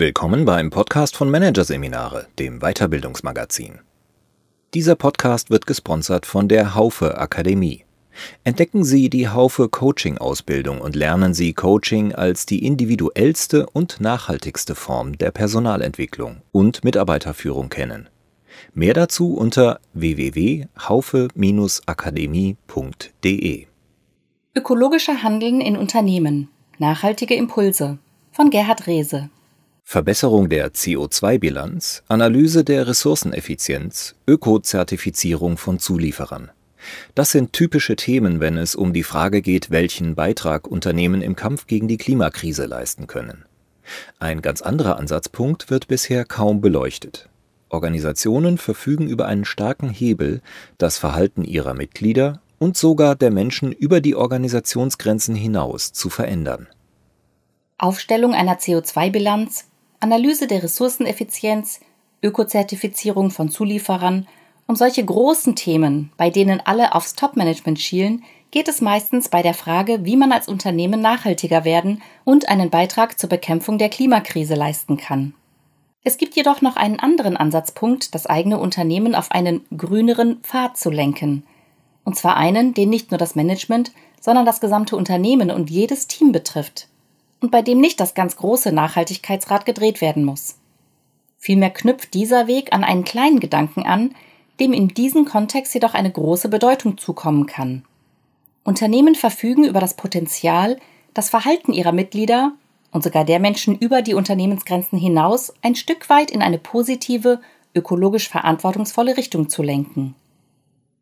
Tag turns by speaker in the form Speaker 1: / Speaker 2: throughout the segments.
Speaker 1: Willkommen beim Podcast von Managerseminare, dem Weiterbildungsmagazin. Dieser Podcast wird gesponsert von der Haufe Akademie. Entdecken Sie die Haufe Coaching Ausbildung und lernen Sie Coaching als die individuellste und nachhaltigste Form der Personalentwicklung und Mitarbeiterführung kennen. Mehr dazu unter www.haufe-akademie.de.
Speaker 2: Ökologischer Handeln in Unternehmen. Nachhaltige Impulse von Gerhard Rehse.
Speaker 1: Verbesserung der CO2-Bilanz, Analyse der Ressourceneffizienz, Ökozertifizierung von Zulieferern. Das sind typische Themen, wenn es um die Frage geht, welchen Beitrag Unternehmen im Kampf gegen die Klimakrise leisten können. Ein ganz anderer Ansatzpunkt wird bisher kaum beleuchtet. Organisationen verfügen über einen starken Hebel, das Verhalten ihrer Mitglieder und sogar der Menschen über die Organisationsgrenzen hinaus zu verändern.
Speaker 2: Aufstellung einer CO2-Bilanz, Analyse der Ressourceneffizienz, Ökozertifizierung von Zulieferern, um solche großen Themen, bei denen alle aufs Top-Management schielen, geht es meistens bei der Frage, wie man als Unternehmen nachhaltiger werden und einen Beitrag zur Bekämpfung der Klimakrise leisten kann. Es gibt jedoch noch einen anderen Ansatzpunkt, das eigene Unternehmen auf einen grüneren Pfad zu lenken. Und zwar einen, den nicht nur das Management, sondern das gesamte Unternehmen und jedes Team betrifft und bei dem nicht das ganz große Nachhaltigkeitsrad gedreht werden muss. Vielmehr knüpft dieser Weg an einen kleinen Gedanken an, dem in diesem Kontext jedoch eine große Bedeutung zukommen kann. Unternehmen verfügen über das Potenzial, das Verhalten ihrer Mitglieder und sogar der Menschen über die Unternehmensgrenzen hinaus ein Stück weit in eine positive, ökologisch verantwortungsvolle Richtung zu lenken.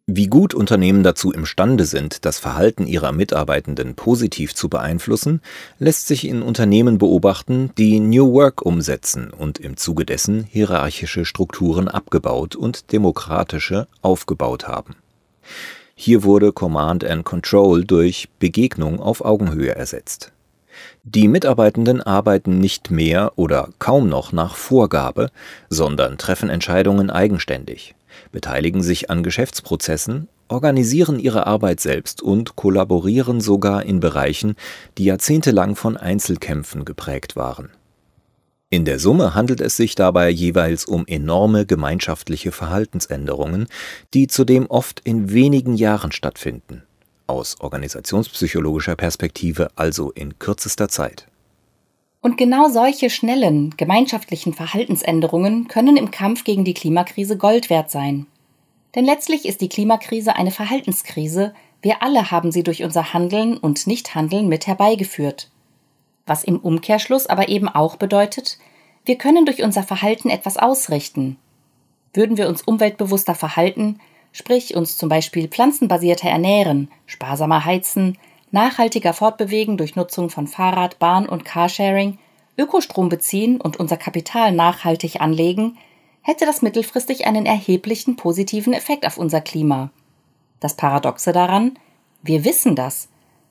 Speaker 1: Wie gut Unternehmen dazu imstande sind, das Verhalten ihrer Mitarbeitenden positiv zu beeinflussen, lässt sich in Unternehmen beobachten, die New Work umsetzen und im Zuge dessen hierarchische Strukturen abgebaut und demokratische aufgebaut haben. Hier wurde Command and Control durch Begegnung auf Augenhöhe ersetzt. Die Mitarbeitenden arbeiten nicht mehr oder kaum noch nach Vorgabe, sondern treffen Entscheidungen eigenständig beteiligen sich an Geschäftsprozessen, organisieren ihre Arbeit selbst und kollaborieren sogar in Bereichen, die jahrzehntelang von Einzelkämpfen geprägt waren. In der Summe handelt es sich dabei jeweils um enorme gemeinschaftliche Verhaltensänderungen, die zudem oft in wenigen Jahren stattfinden, aus organisationspsychologischer Perspektive also in kürzester Zeit.
Speaker 2: Und genau solche schnellen, gemeinschaftlichen Verhaltensänderungen können im Kampf gegen die Klimakrise Gold wert sein. Denn letztlich ist die Klimakrise eine Verhaltenskrise, wir alle haben sie durch unser Handeln und Nichthandeln mit herbeigeführt. Was im Umkehrschluss aber eben auch bedeutet, wir können durch unser Verhalten etwas ausrichten. Würden wir uns umweltbewusster verhalten, sprich uns zum Beispiel pflanzenbasierter ernähren, sparsamer heizen, nachhaltiger fortbewegen durch Nutzung von Fahrrad, Bahn und Carsharing, Ökostrom beziehen und unser Kapital nachhaltig anlegen, hätte das mittelfristig einen erheblichen positiven Effekt auf unser Klima. Das Paradoxe daran, wir wissen das.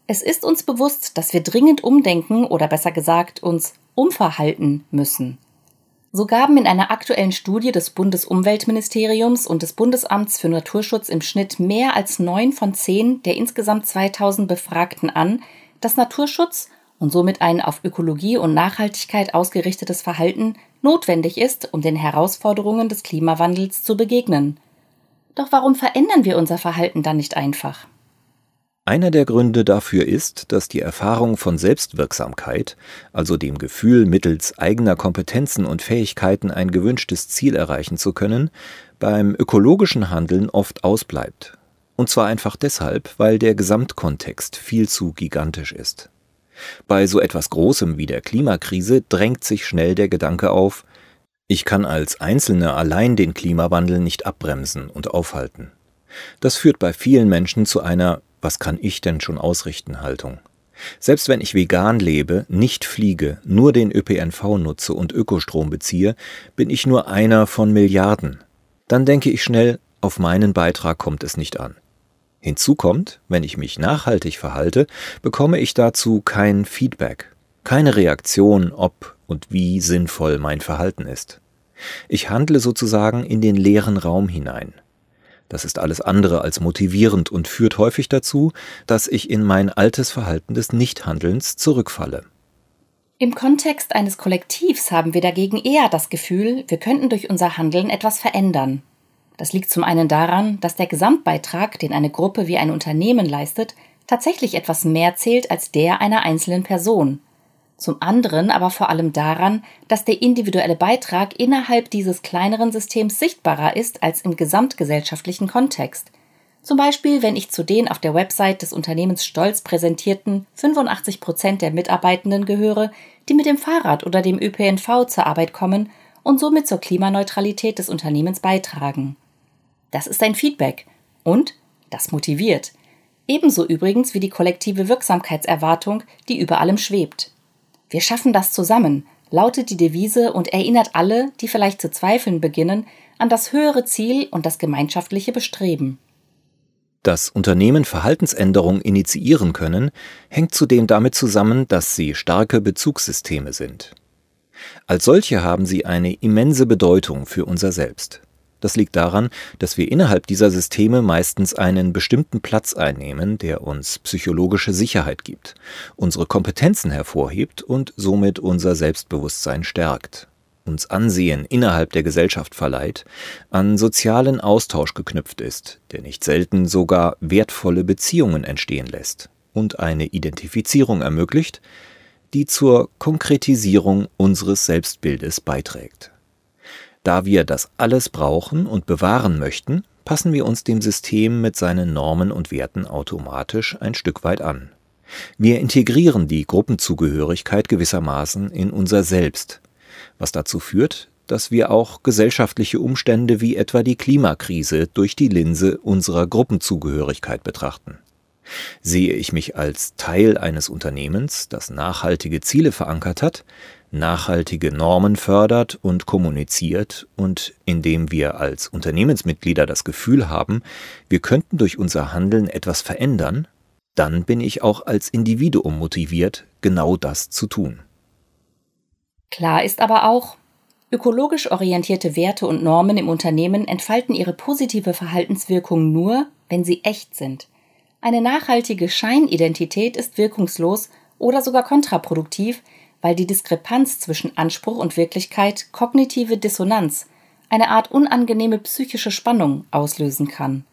Speaker 2: Es ist uns bewusst, dass wir dringend umdenken oder besser gesagt uns umverhalten müssen. So gaben in einer aktuellen Studie des Bundesumweltministeriums und des Bundesamts für Naturschutz im Schnitt mehr als neun von zehn der insgesamt 2000 Befragten an, dass Naturschutz und somit ein auf Ökologie und Nachhaltigkeit ausgerichtetes Verhalten notwendig ist, um den Herausforderungen des Klimawandels zu begegnen. Doch warum verändern wir unser Verhalten dann nicht einfach?
Speaker 1: Einer der Gründe dafür ist, dass die Erfahrung von Selbstwirksamkeit, also dem Gefühl, mittels eigener Kompetenzen und Fähigkeiten ein gewünschtes Ziel erreichen zu können, beim ökologischen Handeln oft ausbleibt. Und zwar einfach deshalb, weil der Gesamtkontext viel zu gigantisch ist. Bei so etwas Großem wie der Klimakrise drängt sich schnell der Gedanke auf, ich kann als Einzelne allein den Klimawandel nicht abbremsen und aufhalten. Das führt bei vielen Menschen zu einer was kann ich denn schon ausrichten Haltung. Selbst wenn ich vegan lebe, nicht fliege, nur den ÖPNV nutze und Ökostrom beziehe, bin ich nur einer von Milliarden. Dann denke ich schnell, auf meinen Beitrag kommt es nicht an. Hinzu kommt, wenn ich mich nachhaltig verhalte, bekomme ich dazu kein Feedback, keine Reaktion, ob und wie sinnvoll mein Verhalten ist. Ich handle sozusagen in den leeren Raum hinein. Das ist alles andere als motivierend und führt häufig dazu, dass ich in mein altes Verhalten des Nichthandelns zurückfalle.
Speaker 2: Im Kontext eines Kollektivs haben wir dagegen eher das Gefühl, wir könnten durch unser Handeln etwas verändern. Das liegt zum einen daran, dass der Gesamtbeitrag, den eine Gruppe wie ein Unternehmen leistet, tatsächlich etwas mehr zählt als der einer einzelnen Person. Zum anderen aber vor allem daran, dass der individuelle Beitrag innerhalb dieses kleineren Systems sichtbarer ist als im gesamtgesellschaftlichen Kontext – zum Beispiel, wenn ich zu den auf der Website des Unternehmens stolz präsentierten 85 Prozent der Mitarbeitenden gehöre, die mit dem Fahrrad oder dem ÖPNV zur Arbeit kommen und somit zur Klimaneutralität des Unternehmens beitragen. Das ist ein Feedback und das motiviert. Ebenso übrigens wie die kollektive Wirksamkeitserwartung, die über allem schwebt. Wir schaffen das zusammen, lautet die Devise und erinnert alle, die vielleicht zu zweifeln beginnen, an das höhere Ziel und das gemeinschaftliche Bestreben.
Speaker 1: Dass Unternehmen Verhaltensänderungen initiieren können, hängt zudem damit zusammen, dass sie starke Bezugssysteme sind. Als solche haben sie eine immense Bedeutung für unser Selbst. Das liegt daran, dass wir innerhalb dieser Systeme meistens einen bestimmten Platz einnehmen, der uns psychologische Sicherheit gibt, unsere Kompetenzen hervorhebt und somit unser Selbstbewusstsein stärkt uns Ansehen innerhalb der Gesellschaft verleiht, an sozialen Austausch geknüpft ist, der nicht selten sogar wertvolle Beziehungen entstehen lässt und eine Identifizierung ermöglicht, die zur Konkretisierung unseres Selbstbildes beiträgt. Da wir das alles brauchen und bewahren möchten, passen wir uns dem System mit seinen Normen und Werten automatisch ein Stück weit an. Wir integrieren die Gruppenzugehörigkeit gewissermaßen in unser Selbst, was dazu führt, dass wir auch gesellschaftliche Umstände wie etwa die Klimakrise durch die Linse unserer Gruppenzugehörigkeit betrachten. Sehe ich mich als Teil eines Unternehmens, das nachhaltige Ziele verankert hat, nachhaltige Normen fördert und kommuniziert und in dem wir als Unternehmensmitglieder das Gefühl haben, wir könnten durch unser Handeln etwas verändern, dann bin ich auch als Individuum motiviert, genau das zu tun.
Speaker 2: Klar ist aber auch, ökologisch orientierte Werte und Normen im Unternehmen entfalten ihre positive Verhaltenswirkung nur, wenn sie echt sind. Eine nachhaltige Scheinidentität ist wirkungslos oder sogar kontraproduktiv, weil die Diskrepanz zwischen Anspruch und Wirklichkeit kognitive Dissonanz, eine Art unangenehme psychische Spannung auslösen kann.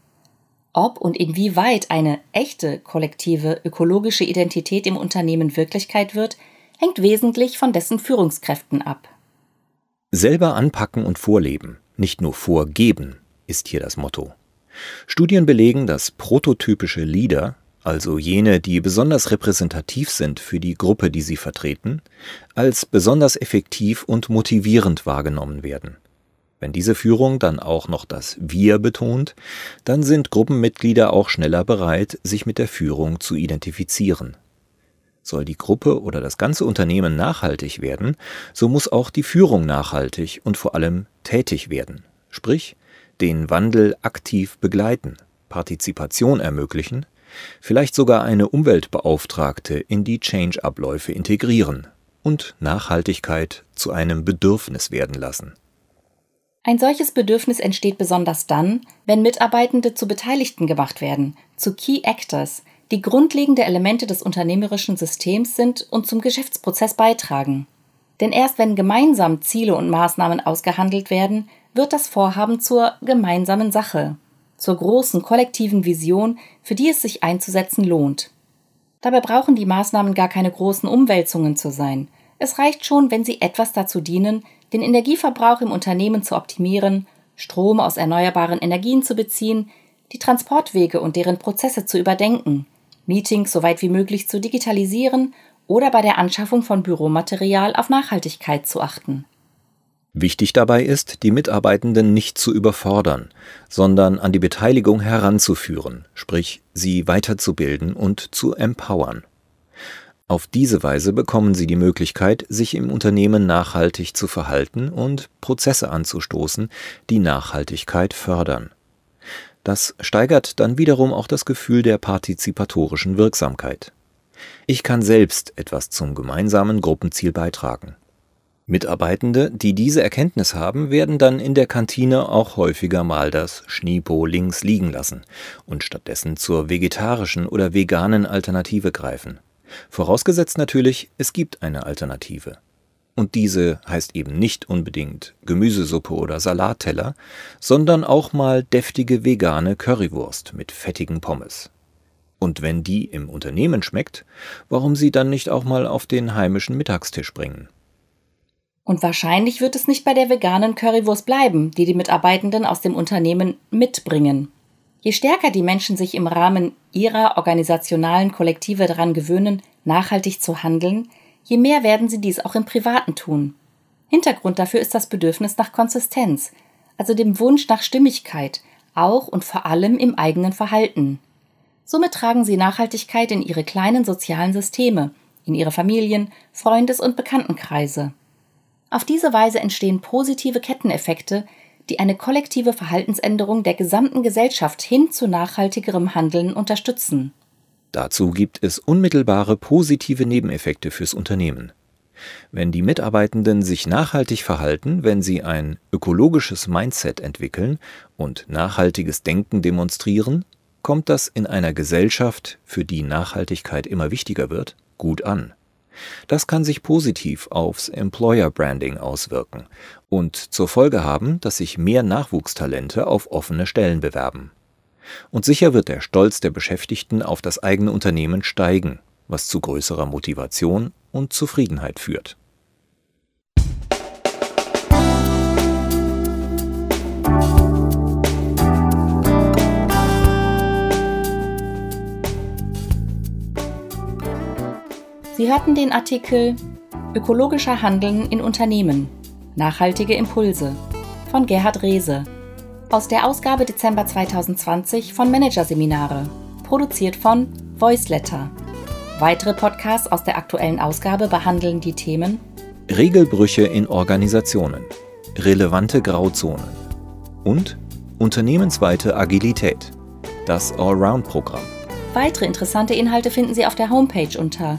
Speaker 2: Ob und inwieweit eine echte kollektive ökologische Identität im Unternehmen Wirklichkeit wird, hängt wesentlich von dessen Führungskräften ab.
Speaker 1: Selber anpacken und vorleben, nicht nur vorgeben, ist hier das Motto. Studien belegen, dass prototypische Leader, also jene, die besonders repräsentativ sind für die Gruppe, die sie vertreten, als besonders effektiv und motivierend wahrgenommen werden. Wenn diese Führung dann auch noch das Wir betont, dann sind Gruppenmitglieder auch schneller bereit, sich mit der Führung zu identifizieren. Soll die Gruppe oder das ganze Unternehmen nachhaltig werden, so muss auch die Führung nachhaltig und vor allem tätig werden, sprich den Wandel aktiv begleiten, Partizipation ermöglichen, vielleicht sogar eine Umweltbeauftragte in die Change-Abläufe integrieren und Nachhaltigkeit zu einem Bedürfnis werden lassen.
Speaker 2: Ein solches Bedürfnis entsteht besonders dann, wenn Mitarbeitende zu Beteiligten gemacht werden, zu Key Actors, die grundlegende Elemente des unternehmerischen Systems sind und zum Geschäftsprozess beitragen. Denn erst wenn gemeinsam Ziele und Maßnahmen ausgehandelt werden, wird das Vorhaben zur gemeinsamen Sache, zur großen kollektiven Vision, für die es sich einzusetzen lohnt. Dabei brauchen die Maßnahmen gar keine großen Umwälzungen zu sein. Es reicht schon, wenn sie etwas dazu dienen, den Energieverbrauch im Unternehmen zu optimieren, Strom aus erneuerbaren Energien zu beziehen, die Transportwege und deren Prozesse zu überdenken, Meetings so weit wie möglich zu digitalisieren oder bei der Anschaffung von Büromaterial auf Nachhaltigkeit zu achten.
Speaker 1: Wichtig dabei ist, die Mitarbeitenden nicht zu überfordern, sondern an die Beteiligung heranzuführen, sprich sie weiterzubilden und zu empowern. Auf diese Weise bekommen sie die Möglichkeit, sich im Unternehmen nachhaltig zu verhalten und Prozesse anzustoßen, die Nachhaltigkeit fördern. Das steigert dann wiederum auch das Gefühl der partizipatorischen Wirksamkeit. Ich kann selbst etwas zum gemeinsamen Gruppenziel beitragen. Mitarbeitende, die diese Erkenntnis haben, werden dann in der Kantine auch häufiger mal das Schniepo links liegen lassen und stattdessen zur vegetarischen oder veganen Alternative greifen. Vorausgesetzt natürlich, es gibt eine Alternative. Und diese heißt eben nicht unbedingt Gemüsesuppe oder Salatteller, sondern auch mal deftige vegane Currywurst mit fettigen Pommes. Und wenn die im Unternehmen schmeckt, warum sie dann nicht auch mal auf den heimischen Mittagstisch bringen?
Speaker 2: Und wahrscheinlich wird es nicht bei der veganen Currywurst bleiben, die die Mitarbeitenden aus dem Unternehmen mitbringen. Je stärker die Menschen sich im Rahmen ihrer organisationalen Kollektive daran gewöhnen, nachhaltig zu handeln, je mehr werden sie dies auch im Privaten tun. Hintergrund dafür ist das Bedürfnis nach Konsistenz, also dem Wunsch nach Stimmigkeit, auch und vor allem im eigenen Verhalten. Somit tragen sie Nachhaltigkeit in ihre kleinen sozialen Systeme, in ihre Familien, Freundes- und Bekanntenkreise. Auf diese Weise entstehen positive Ketteneffekte, die eine kollektive Verhaltensänderung der gesamten Gesellschaft hin zu nachhaltigerem Handeln unterstützen.
Speaker 1: Dazu gibt es unmittelbare positive Nebeneffekte fürs Unternehmen. Wenn die Mitarbeitenden sich nachhaltig verhalten, wenn sie ein ökologisches Mindset entwickeln und nachhaltiges Denken demonstrieren, kommt das in einer Gesellschaft, für die Nachhaltigkeit immer wichtiger wird, gut an. Das kann sich positiv aufs Employer Branding auswirken und zur Folge haben, dass sich mehr Nachwuchstalente auf offene Stellen bewerben. Und sicher wird der Stolz der Beschäftigten auf das eigene Unternehmen steigen, was zu größerer Motivation und Zufriedenheit führt.
Speaker 2: Sie hörten den Artikel Ökologischer Handeln in Unternehmen. Nachhaltige Impulse von Gerhard Rehse aus der Ausgabe Dezember 2020 von Managerseminare, produziert von Voiceletter. Weitere Podcasts aus der aktuellen Ausgabe behandeln die Themen
Speaker 1: Regelbrüche in Organisationen, relevante Grauzonen und unternehmensweite Agilität, das Allround-Programm.
Speaker 2: Weitere interessante Inhalte finden Sie auf der Homepage unter